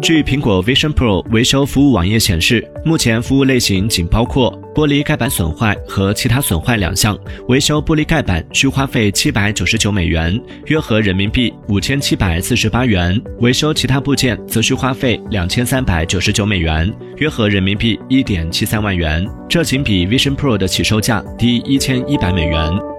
据苹果 vision pro 维修服务网页显示目前服务类型仅包括玻璃盖板损坏和其他损坏两项维修玻璃盖板需花费七百九十九美元约合人民币五千七百四十八元维修其他部件则需花费两千三百九十九美元约合人民币一点七三万元。这仅比 vision pro 的起售价低一千一百美元。